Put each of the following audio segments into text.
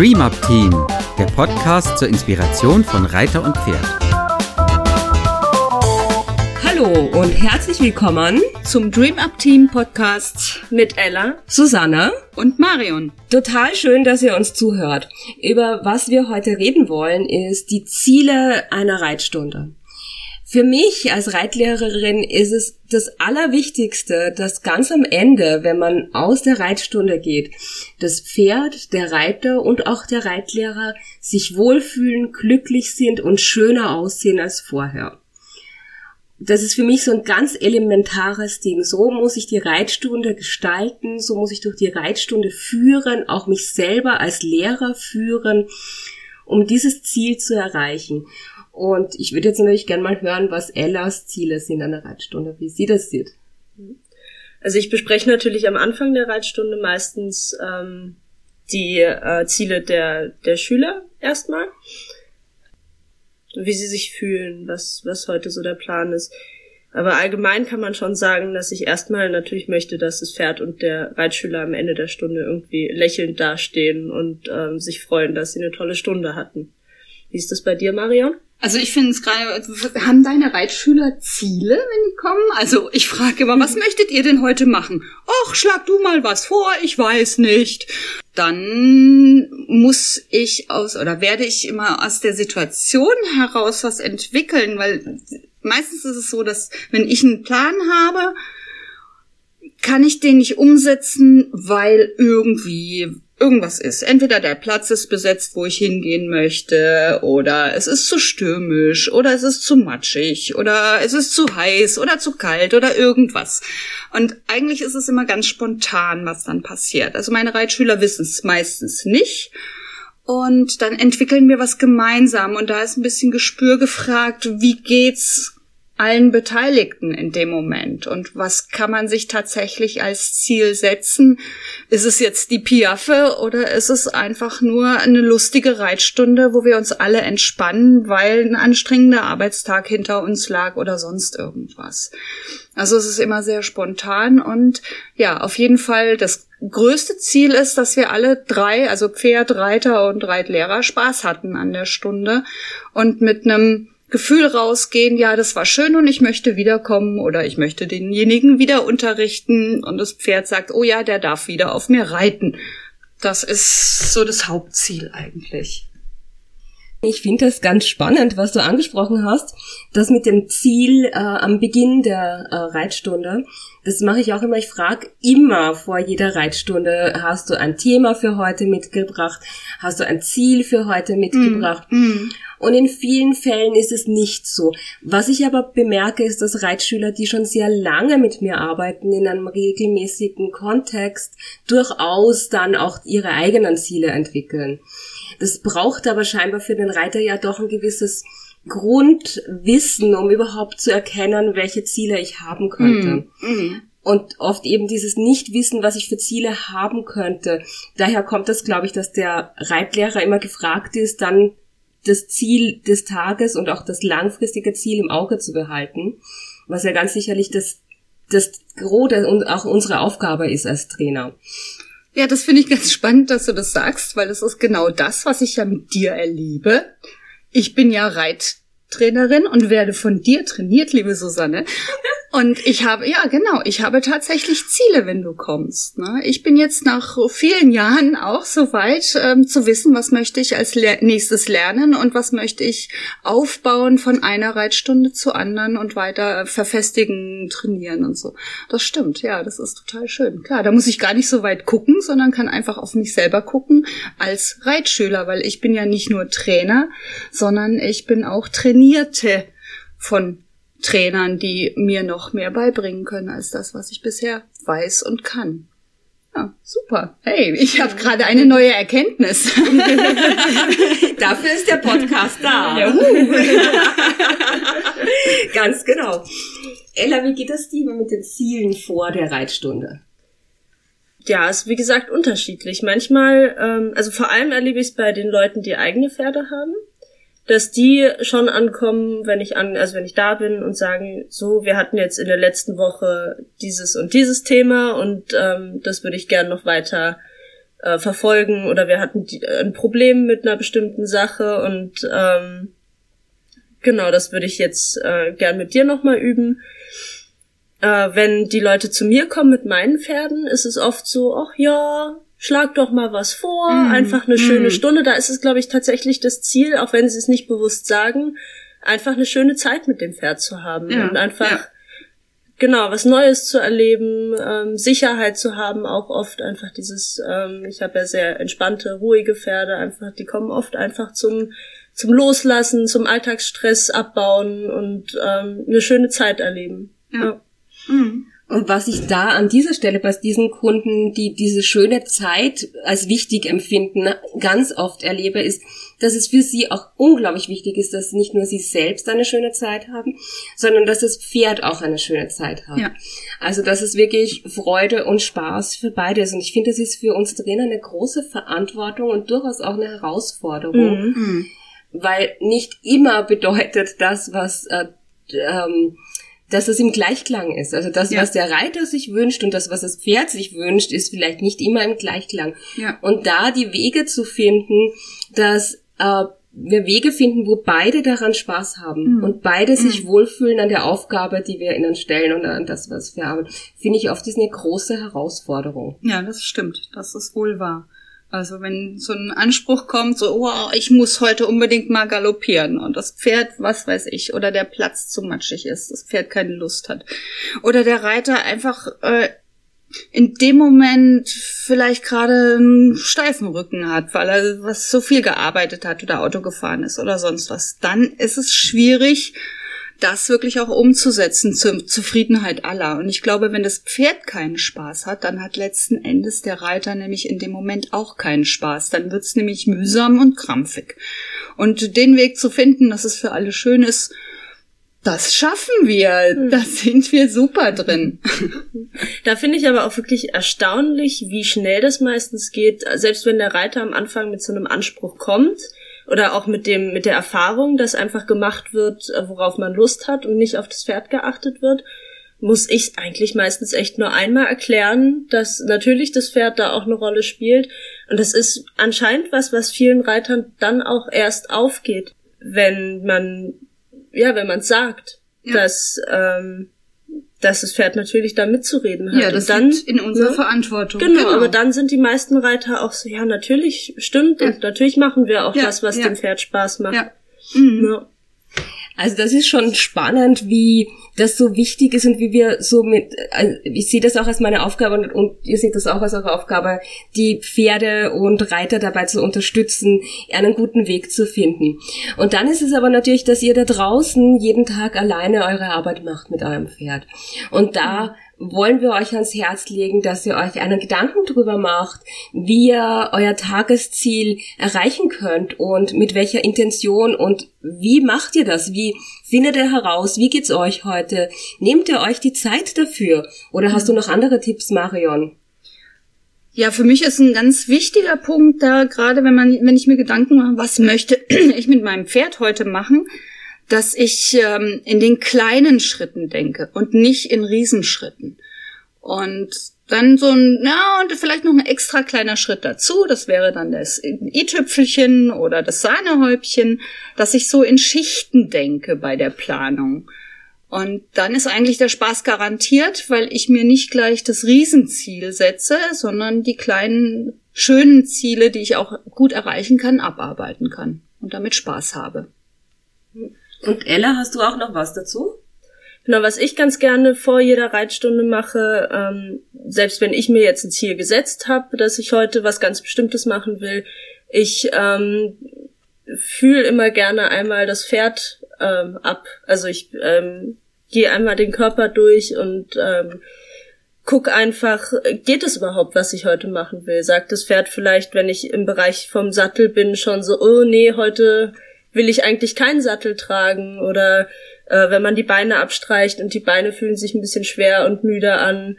Dream Up Team, der Podcast zur Inspiration von Reiter und Pferd. Hallo und herzlich willkommen zum Dream Up Team Podcast mit Ella, Susanna und Marion. Total schön, dass ihr uns zuhört. Über was wir heute reden wollen, ist die Ziele einer Reitstunde. Für mich als Reitlehrerin ist es das Allerwichtigste, dass ganz am Ende, wenn man aus der Reitstunde geht, das Pferd, der Reiter und auch der Reitlehrer sich wohlfühlen, glücklich sind und schöner aussehen als vorher. Das ist für mich so ein ganz elementares Ding. So muss ich die Reitstunde gestalten, so muss ich durch die Reitstunde führen, auch mich selber als Lehrer führen, um dieses Ziel zu erreichen. Und ich würde jetzt natürlich gerne mal hören, was Ellas Ziele sind an der Reitstunde, wie sie das sieht. Also ich bespreche natürlich am Anfang der Reitstunde meistens ähm, die äh, Ziele der, der Schüler erstmal. Wie sie sich fühlen, was, was heute so der Plan ist. Aber allgemein kann man schon sagen, dass ich erstmal natürlich möchte, dass das Pferd und der Reitschüler am Ende der Stunde irgendwie lächelnd dastehen und ähm, sich freuen, dass sie eine tolle Stunde hatten. Wie ist das bei dir, Marion? Also ich finde es gerade, haben deine Reitschüler Ziele, wenn die kommen? Also ich frage immer, was möchtet ihr denn heute machen? Och, schlag du mal was vor, ich weiß nicht. Dann muss ich aus oder werde ich immer aus der Situation heraus was entwickeln, weil meistens ist es so, dass wenn ich einen Plan habe, kann ich den nicht umsetzen, weil irgendwie irgendwas ist. Entweder der Platz ist besetzt, wo ich hingehen möchte, oder es ist zu stürmisch, oder es ist zu matschig, oder es ist zu heiß, oder zu kalt, oder irgendwas. Und eigentlich ist es immer ganz spontan, was dann passiert. Also meine Reitschüler wissen es meistens nicht. Und dann entwickeln wir was gemeinsam. Und da ist ein bisschen Gespür gefragt, wie geht's allen Beteiligten in dem Moment und was kann man sich tatsächlich als Ziel setzen? Ist es jetzt die Piaffe oder ist es einfach nur eine lustige Reitstunde, wo wir uns alle entspannen, weil ein anstrengender Arbeitstag hinter uns lag oder sonst irgendwas? Also es ist immer sehr spontan und ja, auf jeden Fall das größte Ziel ist, dass wir alle drei, also Pferd, Reiter und Reitlehrer Spaß hatten an der Stunde und mit einem Gefühl rausgehen, ja, das war schön und ich möchte wiederkommen oder ich möchte denjenigen wieder unterrichten und das Pferd sagt, oh ja, der darf wieder auf mir reiten. Das ist so das Hauptziel eigentlich. Ich finde das ganz spannend, was du angesprochen hast, das mit dem Ziel äh, am Beginn der äh, Reitstunde. Das mache ich auch immer. Ich frage immer vor jeder Reitstunde, hast du ein Thema für heute mitgebracht? Hast du ein Ziel für heute mitgebracht? Mm, mm. Und in vielen Fällen ist es nicht so. Was ich aber bemerke, ist, dass Reitschüler, die schon sehr lange mit mir arbeiten, in einem regelmäßigen Kontext, durchaus dann auch ihre eigenen Ziele entwickeln. Das braucht aber scheinbar für den Reiter ja doch ein gewisses Grundwissen, um überhaupt zu erkennen, welche Ziele ich haben könnte. Mm. Und oft eben dieses Nichtwissen, was ich für Ziele haben könnte. Daher kommt das, glaube ich, dass der Reitlehrer immer gefragt ist, dann das Ziel des Tages und auch das langfristige Ziel im Auge zu behalten, was ja ganz sicherlich das, das Gros und auch unsere Aufgabe ist als Trainer. Ja, das finde ich ganz spannend, dass du das sagst, weil das ist genau das, was ich ja mit dir erlebe. Ich bin ja Reittrainerin und werde von dir trainiert, liebe Susanne. Und ich habe, ja genau, ich habe tatsächlich Ziele, wenn du kommst. Ne? Ich bin jetzt nach vielen Jahren auch so weit ähm, zu wissen, was möchte ich als Le nächstes lernen und was möchte ich aufbauen von einer Reitstunde zu anderen und weiter verfestigen, trainieren und so. Das stimmt, ja, das ist total schön. Klar, da muss ich gar nicht so weit gucken, sondern kann einfach auf mich selber gucken als Reitschüler, weil ich bin ja nicht nur Trainer, sondern ich bin auch Trainierte von Trainern, die mir noch mehr beibringen können als das, was ich bisher weiß und kann. Ja, super. Hey, ich habe gerade eine neue Erkenntnis. Dafür ist der Podcast da. Ja, Ganz genau. Ella, wie geht es dir mit den Zielen vor der Reitstunde? Ja, ist wie gesagt unterschiedlich. Manchmal, ähm, also vor allem erlebe ich es bei den Leuten, die eigene Pferde haben dass die schon ankommen, wenn ich an, also wenn ich da bin und sagen, so, wir hatten jetzt in der letzten Woche dieses und dieses Thema und ähm, das würde ich gern noch weiter äh, verfolgen oder wir hatten die, äh, ein Problem mit einer bestimmten Sache und ähm, genau, das würde ich jetzt äh, gern mit dir nochmal üben. Äh, wenn die Leute zu mir kommen mit meinen Pferden, ist es oft so, ach ja, schlag doch mal was vor, mm, einfach eine mm. schöne Stunde. Da ist es, glaube ich, tatsächlich das Ziel, auch wenn sie es nicht bewusst sagen, einfach eine schöne Zeit mit dem Pferd zu haben ja, und einfach ja. genau was Neues zu erleben, ähm, Sicherheit zu haben, auch oft einfach dieses. Ähm, ich habe ja sehr entspannte, ruhige Pferde, einfach die kommen oft einfach zum zum Loslassen, zum Alltagsstress abbauen und ähm, eine schöne Zeit erleben. Ja. ja. Mhm. Und was ich da an dieser Stelle bei diesen Kunden, die diese schöne Zeit als wichtig empfinden, ganz oft erlebe, ist, dass es für sie auch unglaublich wichtig ist, dass nicht nur sie selbst eine schöne Zeit haben, sondern dass das Pferd auch eine schöne Zeit hat. Ja. Also, dass es wirklich Freude und Spaß für beide ist. Und ich finde, das ist für uns Trainer eine große Verantwortung und durchaus auch eine Herausforderung, mhm. weil nicht immer bedeutet das, was äh, ähm, dass es im Gleichklang ist. Also das, ja. was der Reiter sich wünscht und das, was das Pferd sich wünscht, ist vielleicht nicht immer im Gleichklang. Ja. Und da die Wege zu finden, dass äh, wir Wege finden, wo beide daran Spaß haben mhm. und beide sich mhm. wohlfühlen an der Aufgabe, die wir ihnen stellen und an das, was wir haben, finde ich oft ist eine große Herausforderung. Ja, das stimmt. Das ist wohl wahr. Also wenn so ein Anspruch kommt, so, oh, ich muss heute unbedingt mal galoppieren und das Pferd, was weiß ich, oder der Platz zu matschig ist, das Pferd keine Lust hat. Oder der Reiter einfach äh, in dem Moment vielleicht gerade einen steifen Rücken hat, weil er was so viel gearbeitet hat oder Auto gefahren ist oder sonst was. Dann ist es schwierig, das wirklich auch umzusetzen zur Zufriedenheit aller. Und ich glaube, wenn das Pferd keinen Spaß hat, dann hat letzten Endes der Reiter nämlich in dem Moment auch keinen Spaß. Dann wird's nämlich mühsam und krampfig. Und den Weg zu finden, dass es für alle schön ist, das schaffen wir. Da sind wir super drin. Da finde ich aber auch wirklich erstaunlich, wie schnell das meistens geht. Selbst wenn der Reiter am Anfang mit so einem Anspruch kommt, oder auch mit dem mit der Erfahrung, dass einfach gemacht wird, äh, worauf man Lust hat und nicht auf das Pferd geachtet wird, muss ich eigentlich meistens echt nur einmal erklären, dass natürlich das Pferd da auch eine Rolle spielt und das ist anscheinend was, was vielen Reitern dann auch erst aufgeht, wenn man ja, wenn man sagt, ja. dass ähm, dass das Pferd natürlich da mitzureden hat. Ja, das dann in unserer ne? Verantwortung. Genau, genau, aber dann sind die meisten Reiter auch so, ja, natürlich stimmt ja. und natürlich machen wir auch ja, das, was dem Pferd Spaß macht. Ja. Mhm. Also das ist schon spannend, wie das so wichtig ist und wie wir so mit, also ich sehe das auch als meine Aufgabe und, und ihr seht das auch als eure Aufgabe, die Pferde und Reiter dabei zu unterstützen, einen guten Weg zu finden. Und dann ist es aber natürlich, dass ihr da draußen jeden Tag alleine eure Arbeit macht mit eurem Pferd. Und da wollen wir euch ans Herz legen, dass ihr euch einen Gedanken darüber macht, wie ihr euer Tagesziel erreichen könnt und mit welcher Intention und wie macht ihr das? Wie findet ihr heraus? Wie geht's euch heute? Nehmt ihr euch die Zeit dafür? Oder hast du noch andere Tipps, Marion? Ja, für mich ist ein ganz wichtiger Punkt da, gerade wenn man, wenn ich mir Gedanken mache, was möchte ich mit meinem Pferd heute machen, dass ich ähm, in den kleinen Schritten denke und nicht in Riesenschritten. Und dann so ein, ja, und vielleicht noch ein extra kleiner Schritt dazu, das wäre dann das i-Tüpfelchen oder das Sahnehäubchen, dass ich so in Schichten denke bei der Planung. Und dann ist eigentlich der Spaß garantiert, weil ich mir nicht gleich das Riesenziel setze, sondern die kleinen, schönen Ziele, die ich auch gut erreichen kann, abarbeiten kann und damit Spaß habe. Und Ella, hast du auch noch was dazu? Genau, was ich ganz gerne vor jeder Reitstunde mache, ähm, selbst wenn ich mir jetzt ein Ziel gesetzt habe, dass ich heute was ganz Bestimmtes machen will, ich ähm, fühle immer gerne einmal das Pferd ähm, ab. Also ich ähm, gehe einmal den Körper durch und ähm, guck einfach, geht es überhaupt, was ich heute machen will? Sagt das Pferd vielleicht, wenn ich im Bereich vom Sattel bin, schon so, oh nee, heute will ich eigentlich keinen Sattel tragen oder äh, wenn man die Beine abstreicht und die Beine fühlen sich ein bisschen schwer und müde an.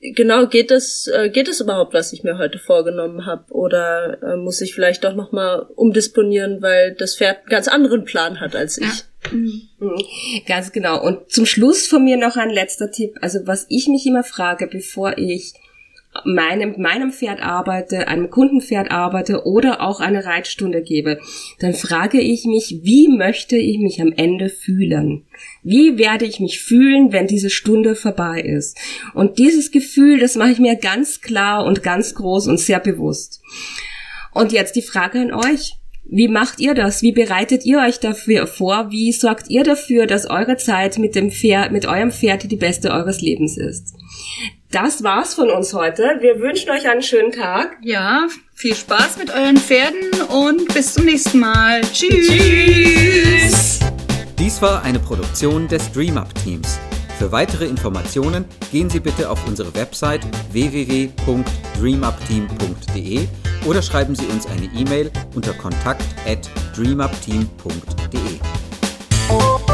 Genau, geht es, äh, geht es überhaupt, was ich mir heute vorgenommen habe? Oder äh, muss ich vielleicht doch nochmal umdisponieren, weil das Pferd einen ganz anderen Plan hat als ich? Ja. Mhm. Ganz genau. Und zum Schluss von mir noch ein letzter Tipp. Also was ich mich immer frage, bevor ich meinem, meinem Pferd arbeite, einem Kundenpferd arbeite oder auch eine Reitstunde gebe, dann frage ich mich, wie möchte ich mich am Ende fühlen? Wie werde ich mich fühlen, wenn diese Stunde vorbei ist? Und dieses Gefühl, das mache ich mir ganz klar und ganz groß und sehr bewusst. Und jetzt die Frage an euch. Wie macht ihr das? Wie bereitet ihr euch dafür vor? Wie sorgt ihr dafür, dass eure Zeit mit dem Pferd, mit eurem Pferd die beste eures Lebens ist? Das war's von uns heute. Wir wünschen euch einen schönen Tag. Ja, viel Spaß mit euren Pferden und bis zum nächsten Mal. Tschüss. Tschüss. Dies war eine Produktion des DreamUp Teams. Für weitere Informationen gehen Sie bitte auf unsere Website www.dreamupteam.de oder schreiben Sie uns eine E-Mail unter kontakt@dreamupteam.de.